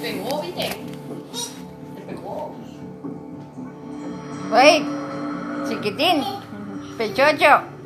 pegó, viste. Te pegó. Wey, chiquitín, pechocho.